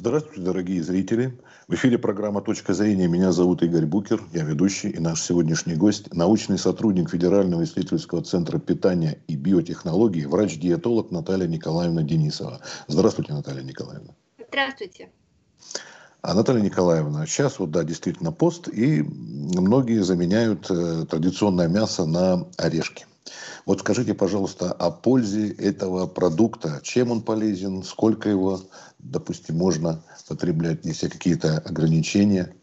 Здравствуйте, дорогие зрители. В эфире программа «Точка зрения». Меня зовут Игорь Букер, я ведущий и наш сегодняшний гость – научный сотрудник Федерального исследовательского центра питания и биотехнологий, врач-диетолог Наталья Николаевна Денисова. Здравствуйте, Наталья Николаевна. Здравствуйте. А Наталья Николаевна, сейчас вот, да, действительно пост, и многие заменяют э, традиционное мясо на орешки. Вот скажите, пожалуйста, о пользе этого продукта. Чем он полезен, сколько его, допустим, можно потреблять, если какие-то ограничения?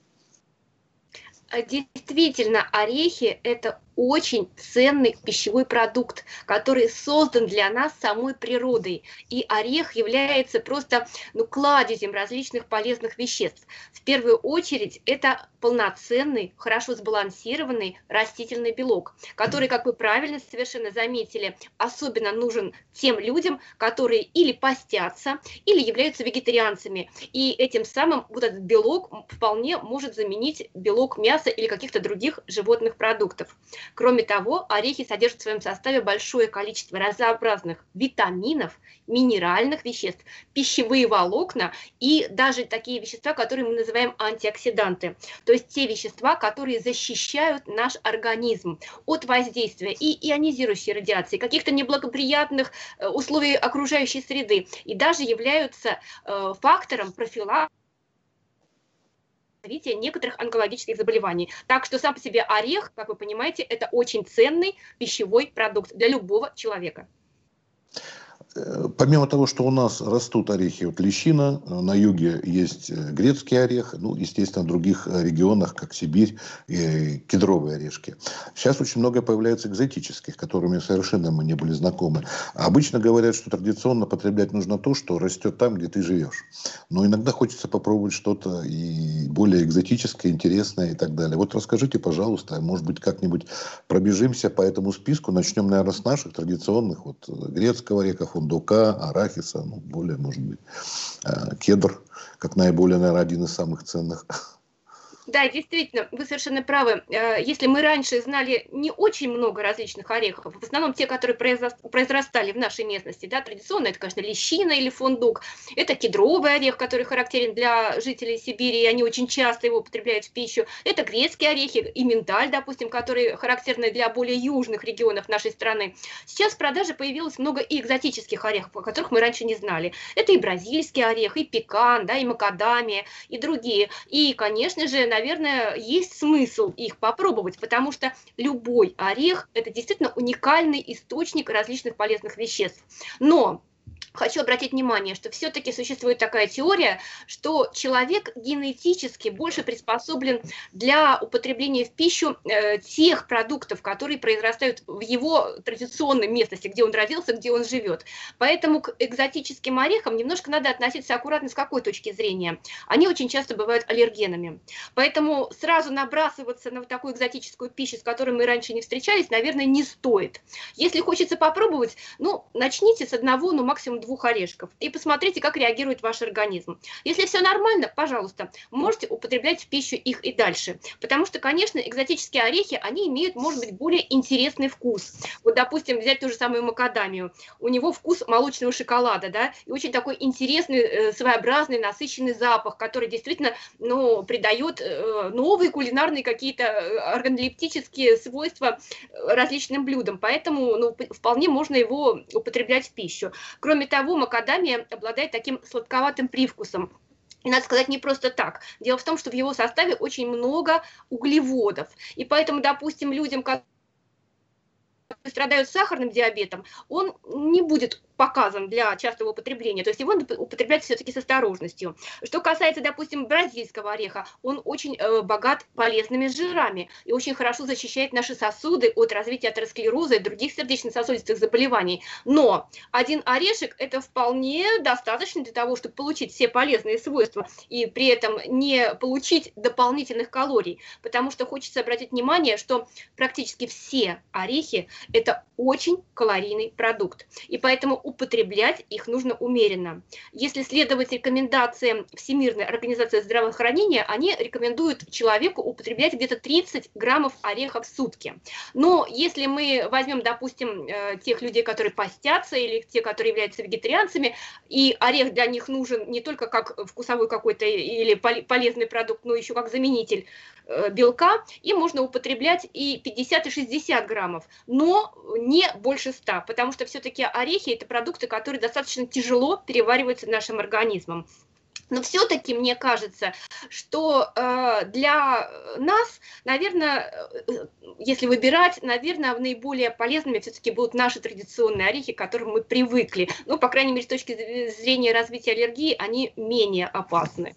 Действительно, орехи – это очень ценный пищевой продукт, который создан для нас самой природой. И орех является просто ну, кладезем различных полезных веществ. В первую очередь это полноценный, хорошо сбалансированный растительный белок, который, как вы правильно совершенно заметили, особенно нужен тем людям, которые или постятся, или являются вегетарианцами. И этим самым вот этот белок вполне может заменить белок мяса или каких-то других животных продуктов. Кроме того, орехи содержат в своем составе большое количество разнообразных витаминов, минеральных веществ, пищевые волокна и даже такие вещества, которые мы называем антиоксиданты. То есть те вещества, которые защищают наш организм от воздействия и ионизирующей радиации, каких-то неблагоприятных э, условий окружающей среды и даже являются э, фактором профилактики развития некоторых онкологических заболеваний. Так что сам по себе орех, как вы понимаете, это очень ценный пищевой продукт для любого человека. Э, помимо того, что у нас растут орехи, вот лещина, э, на юге есть э, грецкий орех, ну, естественно, в других регионах, как Сибирь, кедровые орешки. Сейчас очень много появляется экзотических, которыми совершенно мы не были знакомы. обычно говорят, что традиционно потреблять нужно то, что растет там, где ты живешь. Но иногда хочется попробовать что-то и более экзотическое, интересное и так далее. Вот расскажите, пожалуйста, может быть, как-нибудь пробежимся по этому списку, начнем, наверное, с наших традиционных, вот грецкого ореха, фундука, арахиса, ну, более, может быть, э, кедр, как наиболее, наверное, один из самых ценных. Да, действительно, вы совершенно правы. Э, если мы раньше знали не очень много различных орехов, в основном те, которые произрастали в нашей местности, да, традиционно это, конечно, лещина или фундук, это кедровый орех, который характерен для жителей Сибири, и они очень часто его употребляют в пищу, это грецкие орехи и миндаль, допустим, которые характерны для более южных регионов нашей страны. Сейчас в продаже появилось много и экзотических орехов, о которых мы раньше не знали. Это и бразильский орех, и пекан, да, и макадамия, и другие. И, конечно же, наверное, есть смысл их попробовать, потому что любой орех – это действительно уникальный источник различных полезных веществ. Но хочу обратить внимание, что все-таки существует такая теория, что человек генетически больше приспособлен для употребления в пищу э, тех продуктов, которые произрастают в его традиционной местности, где он родился, где он живет. Поэтому к экзотическим орехам немножко надо относиться аккуратно с какой точки зрения. Они очень часто бывают аллергенами. Поэтому сразу набрасываться на вот такую экзотическую пищу, с которой мы раньше не встречались, наверное, не стоит. Если хочется попробовать, ну, начните с одного, ну, максимум двух орешков и посмотрите, как реагирует ваш организм. Если все нормально, пожалуйста, можете употреблять в пищу их и дальше. Потому что, конечно, экзотические орехи, они имеют, может быть, более интересный вкус. Вот, допустим, взять ту же самую макадамию. У него вкус молочного шоколада, да, и очень такой интересный, э, своеобразный, насыщенный запах, который действительно, ну, придает э, новые кулинарные какие-то э, органолептические свойства различным блюдам. Поэтому, ну, вполне можно его употреблять в пищу. Кроме того, того, макадамия обладает таким сладковатым привкусом. И надо сказать не просто так. Дело в том, что в его составе очень много углеводов. И поэтому, допустим, людям, которые страдают сахарным диабетом, он не будет показан для частого употребления, то есть его употреблять все-таки с осторожностью. Что касается, допустим, бразильского ореха, он очень э, богат полезными жирами и очень хорошо защищает наши сосуды от развития атеросклероза и других сердечно-сосудистых заболеваний. Но один орешек это вполне достаточно для того, чтобы получить все полезные свойства и при этом не получить дополнительных калорий, потому что хочется обратить внимание, что практически все орехи это очень калорийный продукт. И поэтому употреблять их нужно умеренно. Если следовать рекомендациям Всемирной организации здравоохранения, они рекомендуют человеку употреблять где-то 30 граммов орехов в сутки. Но если мы возьмем, допустим, э, тех людей, которые постятся, или те, которые являются вегетарианцами, и орех для них нужен не только как вкусовой какой-то или полезный продукт, но еще как заменитель э, белка, и можно употреблять и 50, и 60 граммов, но не больше 100, потому что все-таки орехи – это продукты, которые достаточно тяжело перевариваются нашим организмом. Но все-таки мне кажется, что э, для нас, наверное, э, если выбирать, наверное, наиболее полезными все-таки будут наши традиционные орехи, к которым мы привыкли. Ну, по крайней мере, с точки зрения развития аллергии, они менее опасны.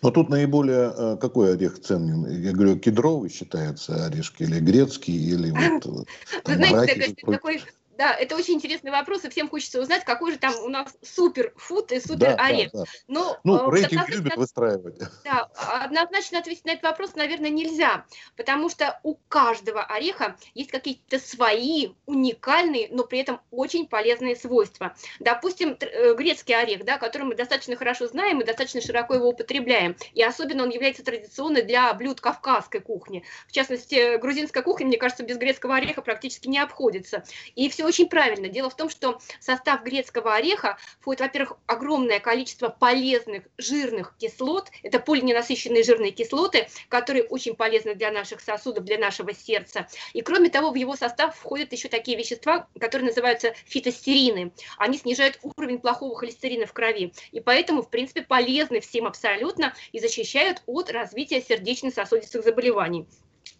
Но тут наиболее э, какой орех ценен? Я говорю, кедровый считается орешки, или грецкий, или вот... Вы э, знаете, такой да, это очень интересный вопрос, и всем хочется узнать, какой же там у нас суперфуд и супер орех. Да, да, да. Но, ну, э, рейтинг любят выстраивать. Да, однозначно ответить на этот вопрос, наверное, нельзя, потому что у каждого ореха есть какие-то свои уникальные, но при этом очень полезные свойства. Допустим, э, грецкий орех, да, который мы достаточно хорошо знаем и достаточно широко его употребляем, и особенно он является традиционным для блюд кавказской кухни. В частности, грузинская кухня, мне кажется, без грецкого ореха практически не обходится. И все очень правильно. Дело в том, что состав грецкого ореха входит, во-первых, огромное количество полезных жирных кислот. Это полиненасыщенные жирные кислоты, которые очень полезны для наших сосудов, для нашего сердца. И кроме того, в его состав входят еще такие вещества, которые называются фитостерины. Они снижают уровень плохого холестерина в крови. И поэтому, в принципе, полезны всем абсолютно и защищают от развития сердечно-сосудистых заболеваний.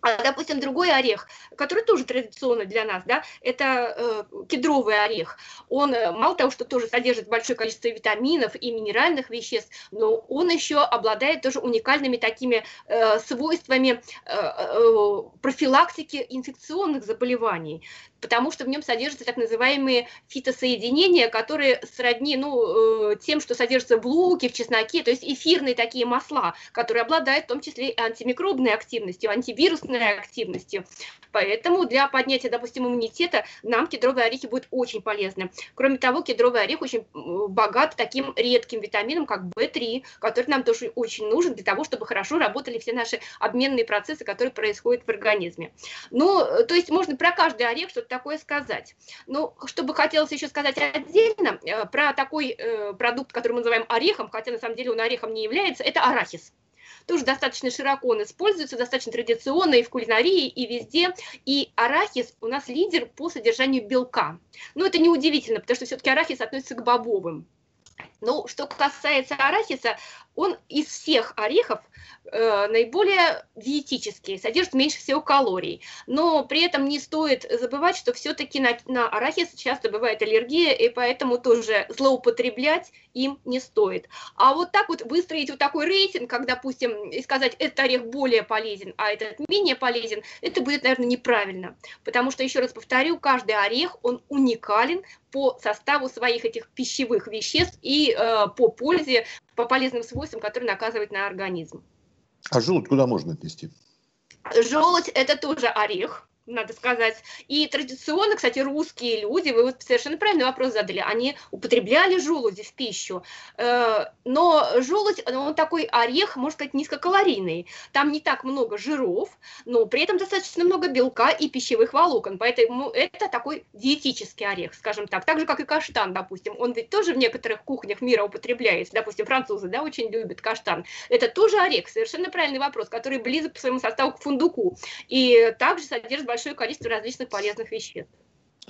А, допустим, другой орех, который тоже традиционный для нас, да, это э, кедровый орех. Он э, мало того, что тоже содержит большое количество витаминов и минеральных веществ, но он еще обладает тоже уникальными такими э, свойствами э, э, профилактики инфекционных заболеваний потому что в нем содержатся так называемые фитосоединения, которые сродни ну, э, тем, что содержится в луке, в чесноке, то есть эфирные такие масла, которые обладают в том числе и антимикробной активностью, антивирусной активностью. Поэтому для поднятия, допустим, иммунитета нам кедровые орехи будут очень полезны. Кроме того, кедровый орех очень богат таким редким витамином, как В3, который нам тоже очень нужен для того, чтобы хорошо работали все наши обменные процессы, которые происходят в организме. Ну, то есть можно про каждый орех что-то такое сказать. Но что бы хотелось еще сказать отдельно э, про такой э, продукт, который мы называем орехом, хотя на самом деле он орехом не является, это арахис тоже достаточно широко он используется, достаточно традиционно и в кулинарии, и везде. И арахис у нас лидер по содержанию белка. Но это неудивительно, потому что все-таки арахис относится к бобовым. Ну, что касается арахиса, он из всех орехов э, наиболее диетический, содержит меньше всего калорий. Но при этом не стоит забывать, что все-таки на, на арахис часто бывает аллергия, и поэтому тоже злоупотреблять им не стоит. А вот так вот выстроить вот такой рейтинг, как, допустим, и сказать, этот орех более полезен, а этот менее полезен, это будет, наверное, неправильно. Потому что, еще раз повторю, каждый орех, он уникален по составу своих этих пищевых веществ и э, по пользе, по полезным свойствам, которые наказывают на организм. А желудь куда можно отнести? Желудь – это тоже орех надо сказать. И традиционно, кстати, русские люди, вы вот совершенно правильный вопрос задали, они употребляли желуди в пищу. Э, но желудь, он такой орех, можно сказать, низкокалорийный. Там не так много жиров, но при этом достаточно много белка и пищевых волокон. Поэтому это такой диетический орех, скажем так. Так же, как и каштан, допустим. Он ведь тоже в некоторых кухнях мира употребляется. Допустим, французы, да, очень любят каштан. Это тоже орех, совершенно правильный вопрос, который близок по своему составу к фундуку. И также содержит большое количество различных полезных веществ.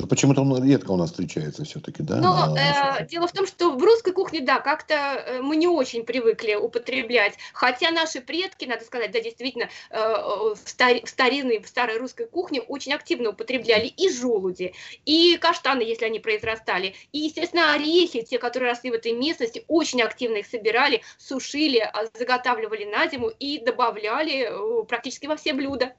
Почему-то он редко у нас встречается все-таки, да? Но э, дело в том, что в русской кухне, да, как-то э, мы не очень привыкли употреблять. Хотя наши предки, надо сказать, да, действительно, э, в, стар, в старинной, в старой русской кухне очень активно употребляли и желуди, и каштаны, если они произрастали, и, естественно, орехи, те, которые росли в этой местности, очень активно их собирали, сушили, а, заготавливали на зиму и добавляли э, практически во все блюда.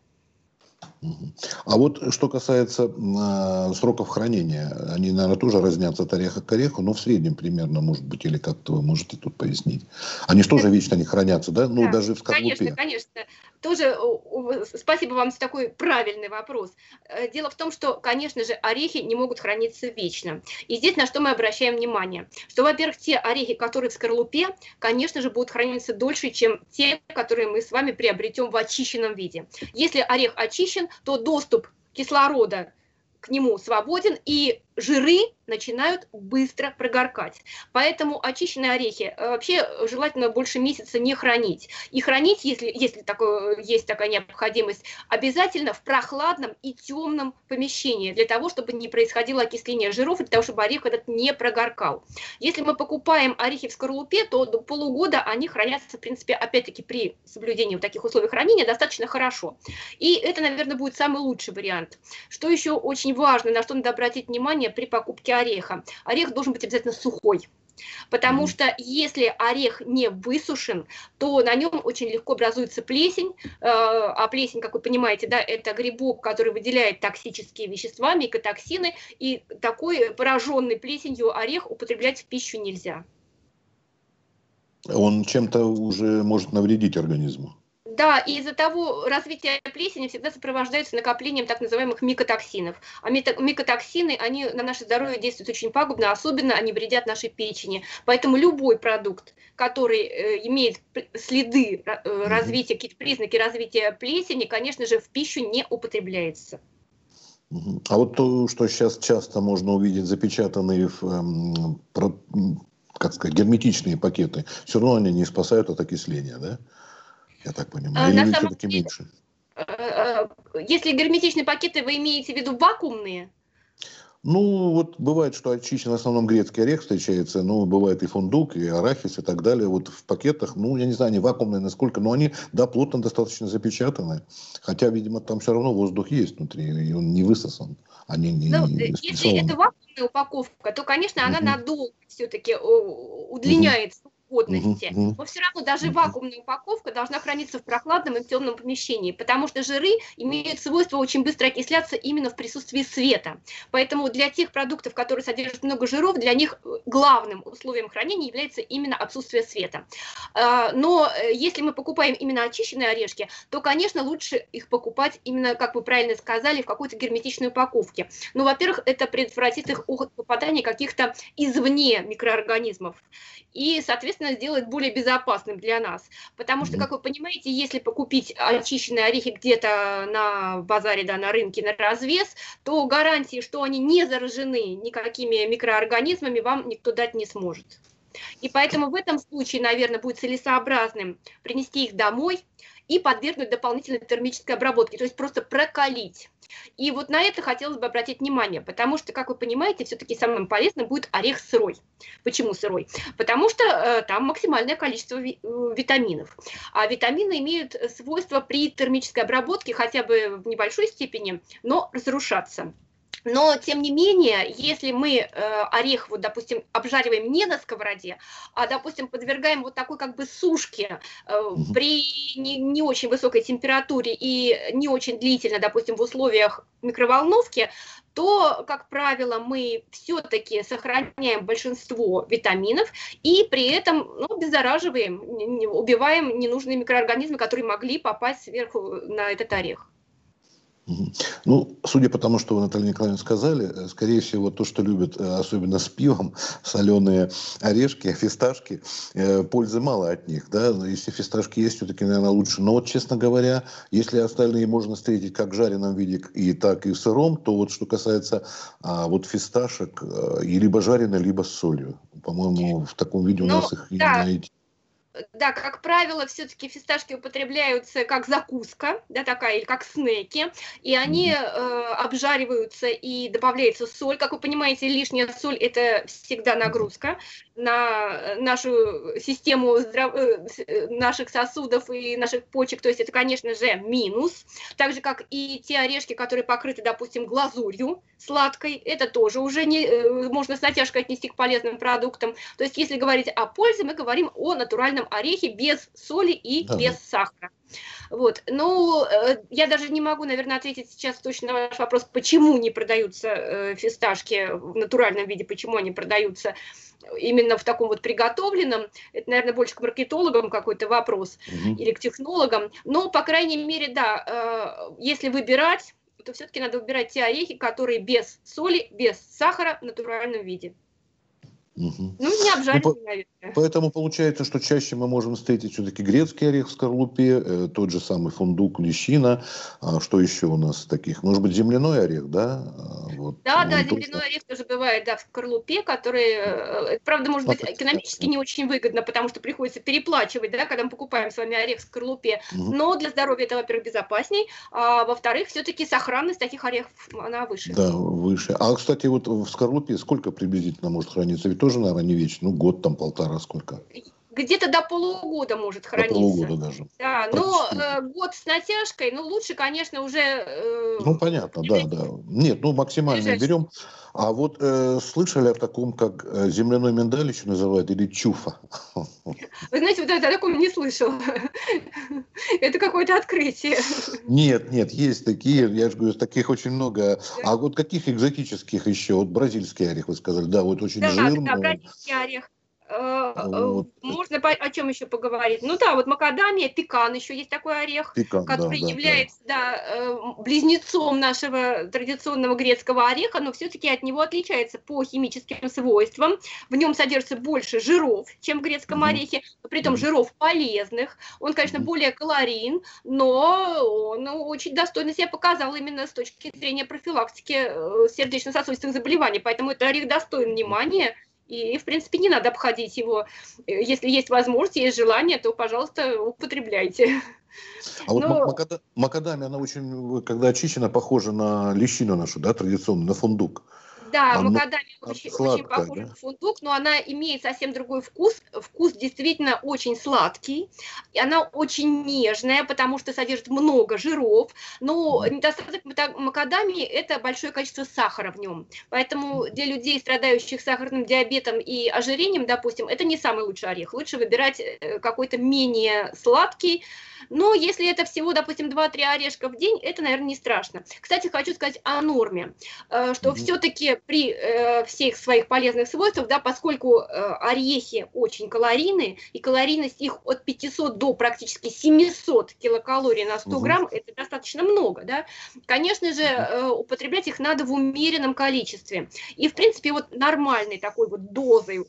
А вот что касается э, сроков хранения, они, наверное, тоже разнятся от ореха к ореху, но в среднем примерно, может быть, или как-то вы можете тут пояснить. Они же тоже вечно не хранятся, да? Ну, да, даже в скорлупе. Конечно, конечно. Тоже спасибо вам за такой правильный вопрос. Э, дело в том, что, конечно же, орехи не могут храниться вечно. И здесь на что мы обращаем внимание? Что, во-первых, те орехи, которые в скорлупе, конечно же, будут храниться дольше, чем те, которые мы с вами приобретем в очищенном виде. Если орех очищен, то доступ кислорода к нему свободен, и жиры начинают быстро прогоркать. Поэтому очищенные орехи э, вообще желательно больше месяца не хранить. И хранить, если, если такое, есть такая необходимость, обязательно в прохладном и темном помещении, для того, чтобы не происходило окисление жиров, для того, чтобы орех этот не прогоркал. Если мы покупаем орехи в скорлупе, то до полугода они хранятся, в принципе, опять-таки при соблюдении таких условий хранения достаточно хорошо. И это, наверное, будет самый лучший вариант. Что еще очень важно, на что надо обратить внимание, внимание при покупке ореха. Орех должен быть обязательно сухой. Потому что если орех не высушен, то на нем очень легко образуется плесень, э, а плесень, как вы понимаете, да, это грибок, который выделяет токсические вещества, микотоксины, и такой пораженный плесенью орех употреблять в пищу нельзя. Он чем-то уже может навредить организму. Да, и из-за того развитие плесени всегда сопровождается накоплением так называемых микотоксинов. А микотоксины, они на наше здоровье действуют очень пагубно, особенно они вредят нашей печени. Поэтому любой продукт, который э, имеет следы э, развития, какие-то признаки развития плесени, конечно же, в пищу не употребляется. А вот то, что сейчас часто можно увидеть запечатанные в, эм, как сказать, герметичные пакеты, все равно они не спасают от окисления, да? Я так понимаю, а, или все-таки меньше? Э, э, если герметичные пакеты, вы имеете в виду вакуумные? Ну, вот бывает, что очищен в основном грецкий орех встречается, но бывает и фундук, и арахис, и так далее. Вот в пакетах, ну, я не знаю, они вакуумные насколько, но они, да, плотно достаточно запечатаны. Хотя, видимо, там все равно воздух есть внутри, и он не высосан. Они не, ну, не если это вакуумная упаковка, то, конечно, она надолго все-таки удлиняется. Uh-huh годности. Угу. Но все равно даже угу. вакуумная упаковка должна храниться в прохладном и темном помещении, потому что жиры имеют свойство очень быстро окисляться именно в присутствии света. Поэтому для тех продуктов, которые содержат много жиров, для них э, главным условием хранения является именно отсутствие света. А, но э, если мы покупаем именно очищенные орешки, то, конечно, лучше их покупать именно, как вы правильно сказали, в какой-то герметичной упаковке. Ну, во-первых, это предотвратит их от попадания каких-то извне микроорганизмов. И, соответственно, соответственно, сделает более безопасным для нас. Потому что, как вы понимаете, если покупить очищенные орехи где-то на базаре, да, на рынке на развес, то гарантии, что они не заражены никакими микроорганизмами, вам никто дать не сможет. И поэтому в этом случае, наверное, будет целесообразным принести их домой и подвергнуть дополнительной термической обработке, то есть просто прокалить. И вот на это хотелось бы обратить внимание, потому что, как вы понимаете, все-таки самым полезным будет орех сырой. Почему сырой? Потому что э, там максимальное количество ви э, витаминов. А витамины имеют свойство при термической обработке хотя бы в небольшой степени, но разрушаться. Но, тем не менее, если мы э, орех, вот, допустим, обжариваем не на сковороде, а, допустим, подвергаем вот такой как бы сушке э, при не, не очень высокой температуре и не очень длительно, допустим, в условиях микроволновки, то, как правило, мы все-таки сохраняем большинство витаминов и при этом ну, обеззараживаем, убиваем ненужные микроорганизмы, которые могли попасть сверху на этот орех. Ну, судя по тому, что вы, Наталья Николаевна, сказали, э, скорее всего, то, что любят, э, особенно с пивом, соленые орешки, фисташки, э, пользы мало от них, да, если фисташки есть, все-таки, наверное, лучше. Но вот, честно говоря, если остальные можно встретить как в жареном виде, и так и в сыром, то вот что касается а, вот фисташек, и либо жареные, либо с солью. По-моему, в таком виде у ну, нас их да. и найти да, как правило, все-таки фисташки употребляются как закуска, да, такая, или как снеки, и они э, обжариваются и добавляется соль. Как вы понимаете, лишняя соль – это всегда нагрузка на нашу систему здрав... Э, э, наших сосудов и наших почек, то есть это, конечно же, минус. Так же, как и те орешки, которые покрыты, допустим, глазурью сладкой, это тоже уже не, э, можно с натяжкой отнести к полезным продуктам. То есть, если говорить о пользе, мы говорим о натуральном класичном орехе без соли и да. без сахара. Вот. Ну, э, я даже не могу, наверное, ответить сейчас точно на ваш вопрос, почему не продаются э, фисташки в натуральном виде, почему они продаются именно в таком вот приготовленном. Это, наверное, больше к маркетологам какой-то вопрос угу. или к технологам. Но, по крайней мере, да, э, если выбирать, то все-таки надо выбирать те орехи, которые без соли, без сахара в натуральном виде. Угу. Ну, не обжарить, ну, наверное. Поэтому получается, что чаще мы можем встретить все-таки грецкий орех в скорлупе, э, тот же самый фундук, лещина. А что еще у нас таких? Может быть, земляной орех, да? А, вот, да, да, земляной тоже... орех тоже бывает, да, в скорлупе, который, э, правда, может быть, экономически не очень выгодно, потому что приходится переплачивать, да, когда мы покупаем с вами орех в скорлупе. Угу. Но для здоровья это, во-первых, безопасней, а во-вторых, все-таки сохранность таких орехов, она выше. Да, выше. А, кстати, вот в скорлупе сколько приблизительно может храниться? Ведь тоже, наверное, не вечно. Ну, год там, полтора, сколько? где-то до полугода может храниться. До полугода даже. Да, но э, год с натяжкой, ну, лучше, конечно, уже... Э, ну, понятно, да, да. Нет, ну, максимально берем. А вот э, слышали о таком, как э, земляной миндаль еще называют, или чуфа? Вы знаете, вот я о таком не слышал. Это какое-то открытие. Нет, нет, есть такие, я же говорю, таких очень много. А вот каких экзотических еще? Вот бразильский орех, вы сказали, да, вот очень жирный. Да, бразильский орех. Э, э, вот. Можно о чем еще поговорить? Ну да, вот макадамия, пекан еще есть такой орех, пекан, который да, является да. Да, э, близнецом нашего традиционного грецкого ореха, но все-таки от него отличается по химическим свойствам. В нем содержится больше жиров, чем в грецком mm-hmm. орехе, при этом mm-hmm. жиров полезных. Он, конечно, mm-hmm. более калорийен, но он очень достойно себя показал именно с точки зрения профилактики сердечно-сосудистых заболеваний. Поэтому этот орех достоин внимания. И, в принципе, не надо обходить его. Если есть возможность, есть желание, то, пожалуйста, употребляйте. А вот Но... макадамия, она очень, когда очищена, похожа на лещину нашу, да, традиционную, на фундук. Да, а макадамия очень, очень похожа да? на фундук, но она имеет совсем другой вкус. Вкус действительно очень сладкий, и она очень нежная, потому что содержит много жиров, но недостаток макадамии – это большое количество сахара в нем. Поэтому для людей, страдающих сахарным диабетом и ожирением, допустим, это не самый лучший орех. Лучше выбирать э, какой-то менее сладкий, но если это всего, допустим, 2-3 орешка в день, это, наверное, не страшно. Кстати, хочу сказать о норме, э, что mm-hmm. все-таки при э, всех своих полезных свойствах, да, поскольку э, орехи очень калорийные, и калорийность их от 500 до практически 700 килокалорий на 100 mm-hmm. грамм, это достаточно много, да, конечно же, употреблять их надо в умеренном количестве. И, в принципе, вот нормальной такой вот дозой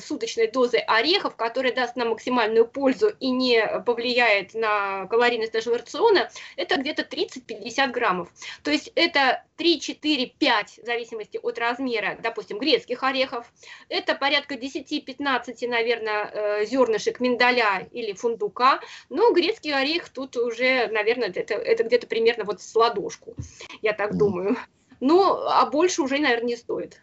суточной дозы орехов, которая даст нам максимальную пользу и не повлияет на калорийность нашего рациона, это где-то 30-50 граммов. То есть это 3, 4, 5, в зависимости от размера, допустим, грецких орехов. Это порядка 10-15, наверное, э, зернышек миндаля или фундука. Но грецкий орех тут уже, наверное, это, это где-то примерно вот с ладошку, я так думаю. Ну, а больше уже, наверное, не стоит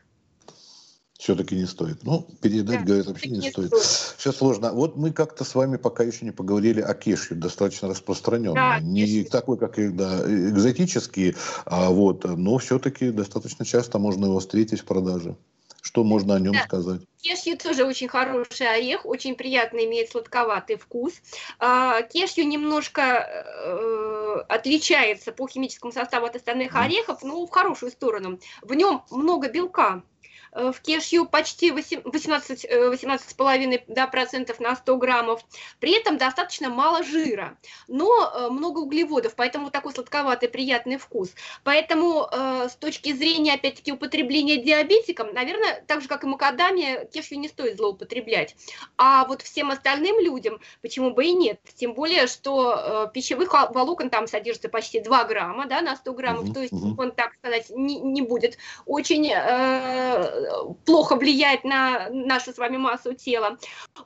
все-таки не стоит. Ну, передать, да, говорят, вообще не, не стоит. стоит. Все сложно. Вот мы как-то с вами пока еще не поговорили о кешью, достаточно распространенном. Да, не кешью. такой, как да, экзотический, а вот, но все-таки достаточно часто можно его встретить в продаже. Что можно о нем да. сказать? Кешью тоже очень хороший орех, очень приятный, имеет сладковатый вкус. А, кешью немножко э, отличается по химическому составу от остальных орехов, но в хорошую сторону. В нем много белка, Э, в кешью почти 18, 18,5% э, да, процентов на 100 граммов. При этом достаточно мало жира, но э, много углеводов, поэтому такой сладковатый приятный вкус. Поэтому с точки зрения, опять-таки, употребления диабетикам, наверное, так же, как и макадамия, кешью не стоит злоупотреблять. А вот всем остальным людям, почему бы и нет? Тем более, что пищевых волокон там содержится почти 2 грамма да, на 100 граммов, то есть он, так сказать, не, не будет очень э, плохо влияет на нашу с вами массу тела.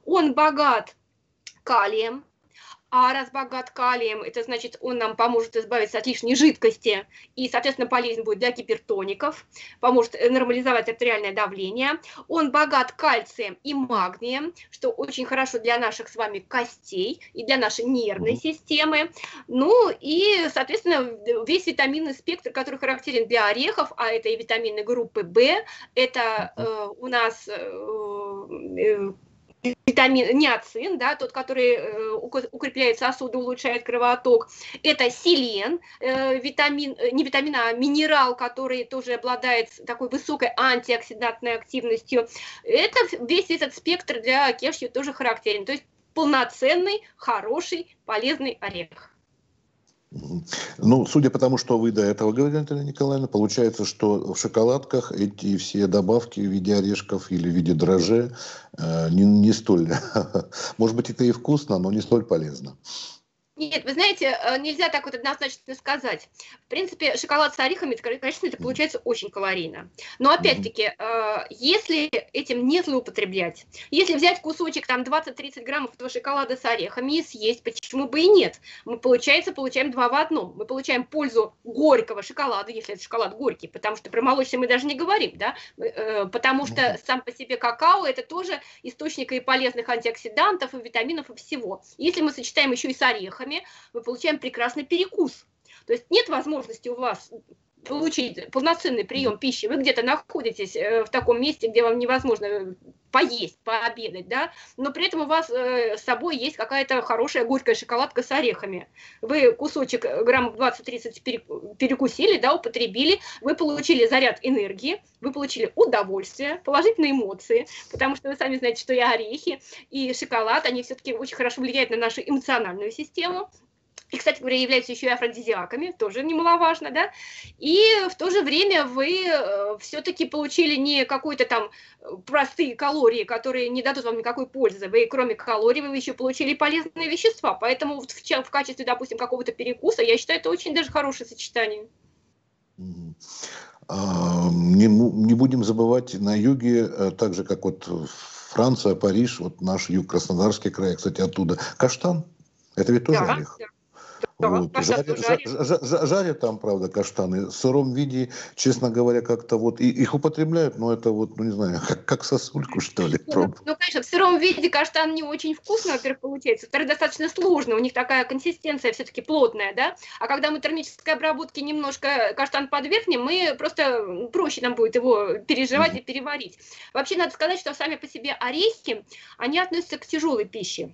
Он богат калием, а раз богат калием, это значит, он нам поможет избавиться от лишней жидкости и, соответственно, полезен будет для гипертоников, поможет нормализовать артериальное давление. Он богат кальцием и магнием, что очень хорошо для наших с вами костей и для нашей нервной системы. Ну и, соответственно, весь витаминный спектр, который характерен для орехов, а это и витамины группы В, это э, у нас... Э, э витамин ниацин, да, тот, который э, укрепляет сосуды, улучшает кровоток. Это селен, э, витамин, э, не витамин, а минерал, который тоже обладает такой высокой антиоксидантной активностью. Это весь этот спектр для кешью тоже характерен. То есть полноценный, хороший, полезный орех. Ну, судя по тому, что вы до этого говорили, Наталья Николаевна, получается, что в шоколадках эти все добавки в виде орешков или в виде дрожжей э, не, не столь, может быть, это и вкусно, но не столь полезно. Нет, вы знаете, э, нельзя так вот однозначно сказать. В принципе, шоколад с орехами, конечно, это получается очень калорийно. Но опять-таки, э, если этим не злоупотреблять, если взять кусочек там 20-30 граммов этого шоколада с орехами и съесть, почему бы и нет? Мы, получается, получаем два в одном. Мы получаем пользу горького шоколада, если это шоколад горький, потому что про молочный мы даже не говорим, да, э, потому что сам по себе какао это тоже источник и полезных антиоксидантов, и витаминов, и всего. Если мы сочетаем еще и с орехами, мы получаем прекрасный перекус. То есть нет возможности у вас получить полноценный прием пищи, вы где-то находитесь э, в таком месте, где вам невозможно поесть, пообедать, да, но при этом у вас э, с собой есть какая-то хорошая горькая шоколадка с орехами. Вы кусочек э, грамм 20-30 перекусили, да, употребили, вы получили заряд энергии, вы получили удовольствие, положительные эмоции, потому что вы сами знаете, что и орехи, и шоколад, они все-таки очень хорошо влияют на нашу эмоциональную систему, и, кстати говоря, являются еще и афродизиаками, тоже немаловажно, да, и в то же время вы э, все-таки получили не какой-то там э, простые калории, которые не дадут вам никакой пользы, вы кроме калорий вы еще получили полезные вещества, поэтому в, в качестве, допустим, какого-то перекуса, я считаю, это очень даже хорошее сочетание. А, не, не будем забывать, на юге, э, так же как вот Франция, Париж, вот наш юг, Краснодарский край, кстати, оттуда, каштан, это ведь тоже да, орех. Да. Вот. Жарят, жарят. жарят там, правда, каштаны. В сыром виде, честно говоря, как-то вот и, их употребляют, но это вот, ну не знаю, как, как сосульку, что ли. Ну, ну, конечно, в сыром виде каштан не очень вкусно, во-первых, получается. Во-вторых, достаточно сложно. У них такая консистенция все-таки плотная, да. А когда мы термической обработки немножко каштан подвергнем, мы просто проще нам будет его переживать mm-hmm. и переварить. Вообще, надо сказать, что сами по себе орехи, они относятся к тяжелой пище.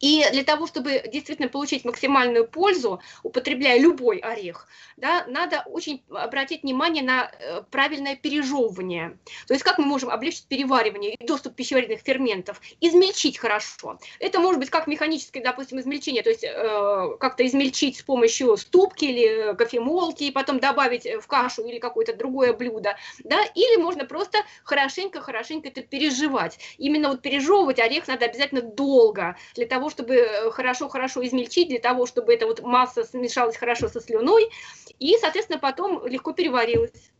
И для того, чтобы действительно получить максимальную пользу, употребляя любой орех, да, надо очень обратить внимание на э, правильное пережевывание. То есть как мы можем облегчить переваривание и доступ пищеварительных ферментов? Измельчить хорошо. Это может быть как механическое, допустим, измельчение, то есть э, как-то измельчить с помощью ступки или кофемолки, и потом добавить в кашу или какое-то другое блюдо. Да? Или можно просто хорошенько-хорошенько это переживать. Именно вот пережевывать орех надо обязательно долго, для того, чтобы хорошо-хорошо измельчить, для того, чтобы эта вот масса смешалась хорошо со слюной, и, соответственно, потом легко переварилась.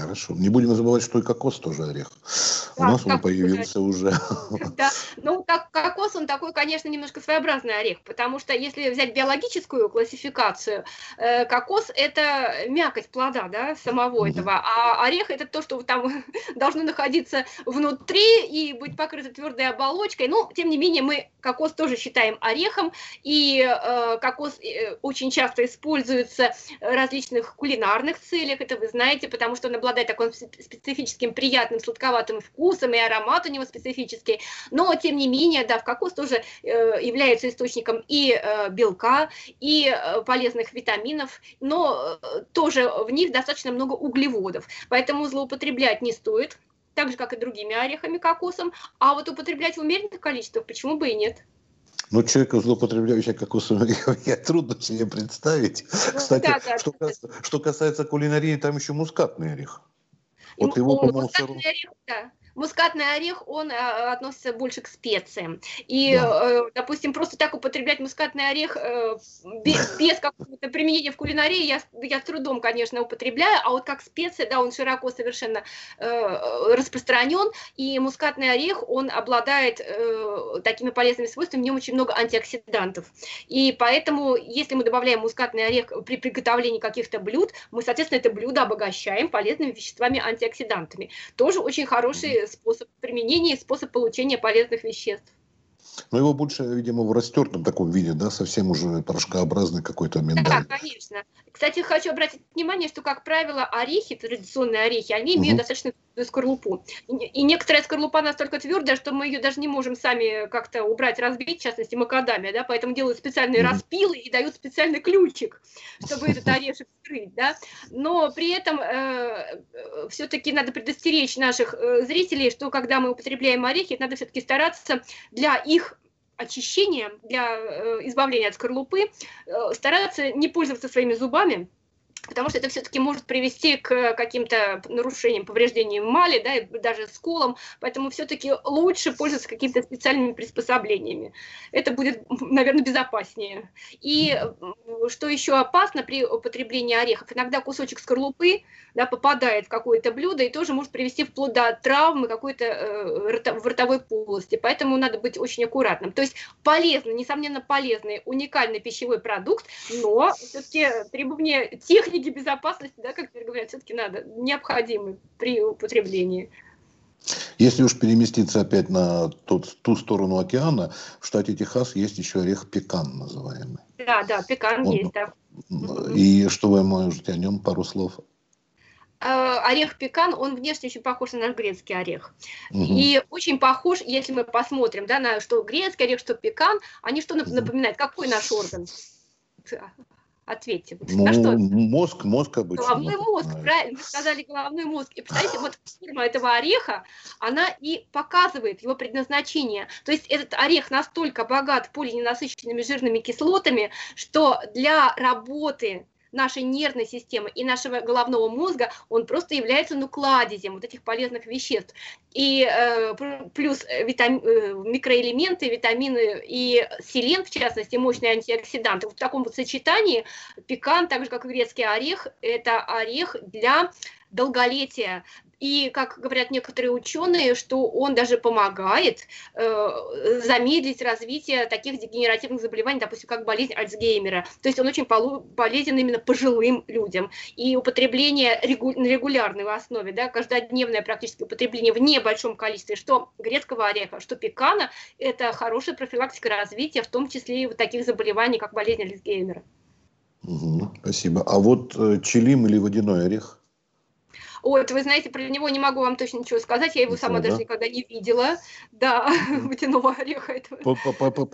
Хорошо. Не будем забывать, что и кокос тоже орех. Да, У нас он появился уже. Да, ну как кокос, он такой, конечно, немножко своеобразный орех, потому что если взять биологическую классификацию, э, кокос – это мякоть плода, да, самого этого, а орех – это то, что там должно находиться внутри и быть покрыто твердой оболочкой. Ну, тем не менее, мы кокос тоже считаем орехом, и э, кокос э, очень часто используется в различных кулинарных целях, это вы знаете, потому что он обладает таким специфическим приятным сладковатым вкусом, и аромат у него специфический, но тем не менее, да, в кокос тоже э, является источником и э, белка, и э, полезных витаминов, но э, тоже в них достаточно много углеводов, поэтому злоупотреблять не стоит, так же, как и другими орехами кокосом, а вот употреблять в умеренных количествах почему бы и нет. Ну, человека, злоупотребляющего кокосовым орехом, я трудно себе представить. Ну, Кстати, да, да, что, да. Касается, что касается кулинарии, там еще мускатный орех. Вот его, по-моему, мускатный орех, да. Мускатный орех, он а, относится больше к специям. И, да. э, допустим, просто так употреблять мускатный орех э, без, без какого-то применения в кулинарии я, я с трудом, конечно, употребляю, а вот как специя, да, он широко совершенно э, распространен, и мускатный орех, он обладает э, такими полезными свойствами, в нем очень много антиоксидантов. И поэтому, если мы добавляем мускатный орех при приготовлении каких-то блюд, мы, соответственно, это блюдо обогащаем полезными веществами антиоксидантами. Тоже очень хороший способ применения и способ получения полезных веществ. Но его больше, видимо, в растертом таком виде, да, совсем уже порошкообразный какой-то миндаль. Да, конечно. Кстати, хочу обратить внимание, что, как правило, орехи, традиционные орехи, они имеют угу. достаточно скорлупу. И некоторая скорлупа настолько твердая, что мы ее даже не можем сами как-то убрать, разбить, в частности, макадамия, да, поэтому делают специальные распилы и дают специальный ключик, чтобы этот орешек вскрыть, да. Но при этом э, все-таки надо предостеречь наших э, зрителей, что когда мы употребляем орехи, надо все-таки стараться для их очищения, для э, избавления от скорлупы, э, стараться не пользоваться своими зубами, потому что это все-таки может привести к каким-то нарушениям, повреждениям эмали, да, и даже сколам, поэтому все-таки лучше пользоваться какими-то специальными приспособлениями. Это будет, наверное, безопаснее. И что еще опасно при употреблении орехов, иногда кусочек скорлупы да, попадает в какое-то блюдо и тоже может привести вплоть до травмы какой-то э, в ротовой полости, поэтому надо быть очень аккуратным. То есть полезный, несомненно полезный, уникальный пищевой продукт, но все-таки требования техники техники безопасности, да, как говорят, все-таки надо, необходимы при употреблении. Если уж переместиться опять на тот, ту сторону океана, в штате Техас есть еще орех пекан называемый. Да, да, пекан Он, есть, да. И что вы можете о нем пару слов? А, орех пекан, он внешне очень похож на наш грецкий орех. Угу. И очень похож, если мы посмотрим, да, на что грецкий орех, что пекан, они что напоминают? Какой наш орган? Ответьте, ну, на что? Мозг, мозг обычно. Головной мозг, правильно, вы сказали головной мозг. И представляете, вот форма этого ореха, она и показывает его предназначение. То есть этот орех настолько богат полиненасыщенными жирными кислотами, что для работы нашей нервной системы и нашего головного мозга, он просто является ну, кладезем вот этих полезных веществ. И э, плюс витам... Э, микроэлементы, витамины и селен, в частности, мощные антиоксиданты. В таком вот сочетании пекан, так же как и грецкий орех, это орех для долголетия, и, как говорят некоторые ученые, что он даже помогает э, замедлить развитие таких дегенеративных заболеваний, допустим, как болезнь Альцгеймера. То есть он очень полезен именно пожилым людям. И употребление регу на регулярной основе, да, каждодневное практически употребление в небольшом количестве, что грецкого ореха, что пекана, это хорошая профилактика развития, в том числе и вот таких заболеваний, как болезнь Альцгеймера. Угу, спасибо. А вот э, чилим или водяной орех? Вот, вы знаете, про него не могу вам точно ничего сказать, я его Ничего, сама да? даже никогда не видела, да, водяного ореха этого.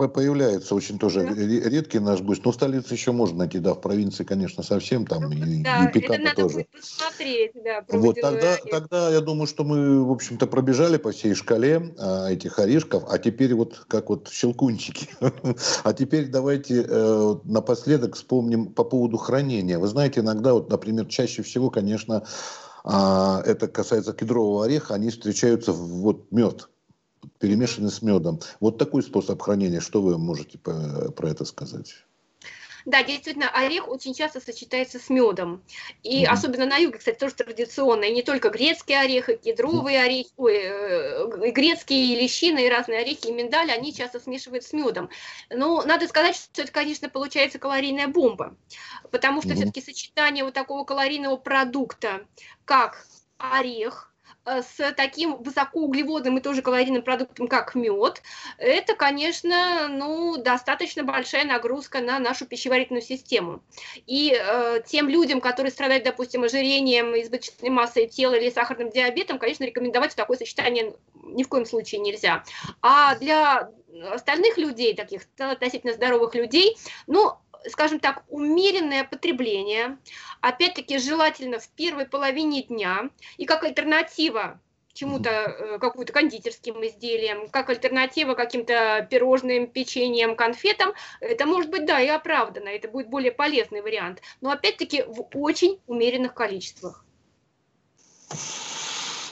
Появляется очень тоже редкий наш гость, но в столице еще можно найти, да, в провинции, конечно, совсем там, и, да, и это надо тоже. посмотреть, да, Вот, тогда, тогда я думаю, что мы, в общем-то, пробежали по всей шкале а, этих орешков, а теперь вот как вот щелкунчики. а теперь давайте э, напоследок вспомним по поводу хранения. Вы знаете, иногда, вот, например, чаще всего, конечно, а это касается кедрового ореха, они встречаются в вот мед, перемешанный с медом. Вот такой способ хранения, что вы можете про это сказать? Да, действительно, орех очень часто сочетается с медом. И mm-hmm. особенно на юге, кстати, тоже традиционно. И не только грецкий орех, и кедровые орехи, ой, э, грецкие, и лещины, и разные орехи, и миндаль, они часто смешивают с медом. Но надо сказать, что это, конечно, получается калорийная бомба. Потому что mm-hmm. все-таки сочетание вот такого калорийного продукта, как орех, с таким высокоуглеводным и тоже калорийным продуктом, как мед, это, конечно, ну, достаточно большая нагрузка на нашу пищеварительную систему. И э, тем людям, которые страдают, допустим, ожирением, избыточной массой тела или сахарным диабетом, конечно, рекомендовать такое сочетание ни в коем случае нельзя. А для остальных людей, таких относительно здоровых людей, ну, скажем так, умеренное потребление, опять-таки желательно в первой половине дня, и как альтернатива чему-то, э, какую-то кондитерским изделиям, как альтернатива каким-то пирожным, печеньем, конфетам, это может быть, да, и оправдано, это будет более полезный вариант, но опять-таки в очень умеренных количествах.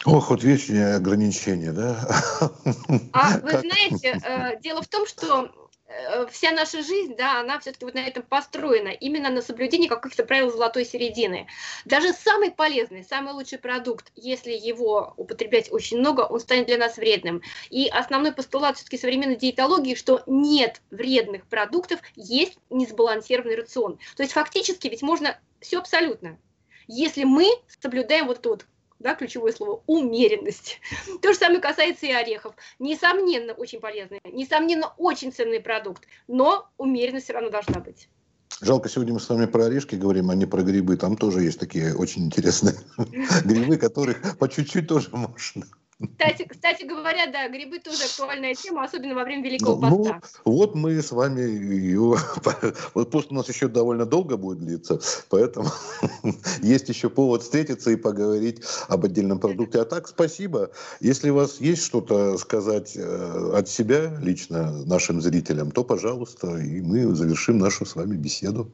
Ох, вот вечные ограничения, да? А вы знаете, э, дело в том, что вся наша жизнь, да, она все-таки вот на этом построена, именно на соблюдении каких-то правил золотой середины. Даже самый полезный, самый лучший продукт, если его употреблять очень много, он станет для нас вредным. И основной постулат все-таки современной диетологии, что нет вредных продуктов, есть несбалансированный рацион. То есть фактически ведь можно все абсолютно, если мы соблюдаем вот эту вот да, ключевое слово, умеренность. То же самое касается и орехов. Несомненно, очень полезный, несомненно, очень ценный продукт, но умеренность все равно должна быть. Жалко, сегодня мы с вами про орешки говорим, а не про грибы. Там тоже есть такие очень интересные грибы, которых по чуть-чуть тоже можно. Кстати, кстати говоря, да, грибы тоже актуальная тема, особенно во время Великого ну, Поста. Ну, вот мы с вами ее... Вот пост у нас еще довольно долго будет длиться, поэтому есть еще повод встретиться и поговорить об отдельном продукте. А так, спасибо. Если у вас есть что-то сказать э, от себя лично нашим зрителям, то, пожалуйста, и мы завершим нашу с вами беседу.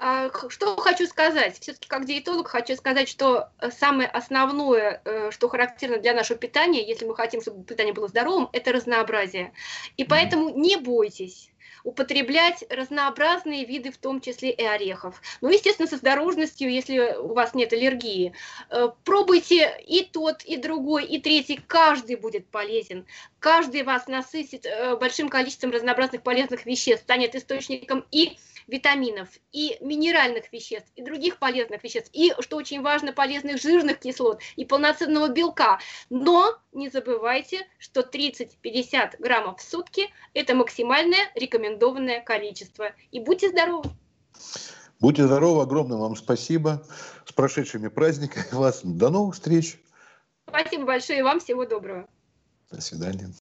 А, что хочу сказать? Все-таки как диетолог хочу сказать, что э, самое основное, э, что характерно для нашего питания, если мы хотим, чтобы питание было здоровым, это разнообразие. И поэтому не бойтесь употреблять разнообразные виды, в том числе и орехов. Ну, естественно, с осторожностью, если у вас нет аллергии. Э, пробуйте и тот, и другой, и третий. Каждый будет полезен. Каждый вас насытит большим количеством разнообразных полезных веществ, станет источником и витаминов, и минеральных веществ, и других полезных веществ, и, что очень важно, полезных жирных кислот, и полноценного белка. Но не забывайте, что 30-50 граммов в сутки – это максимальное рекомендованное количество. И будьте здоровы! Будьте здоровы, огромное вам спасибо. С прошедшими праздниками вас. До новых встреч. Спасибо большое и вам всего доброго. До свидания.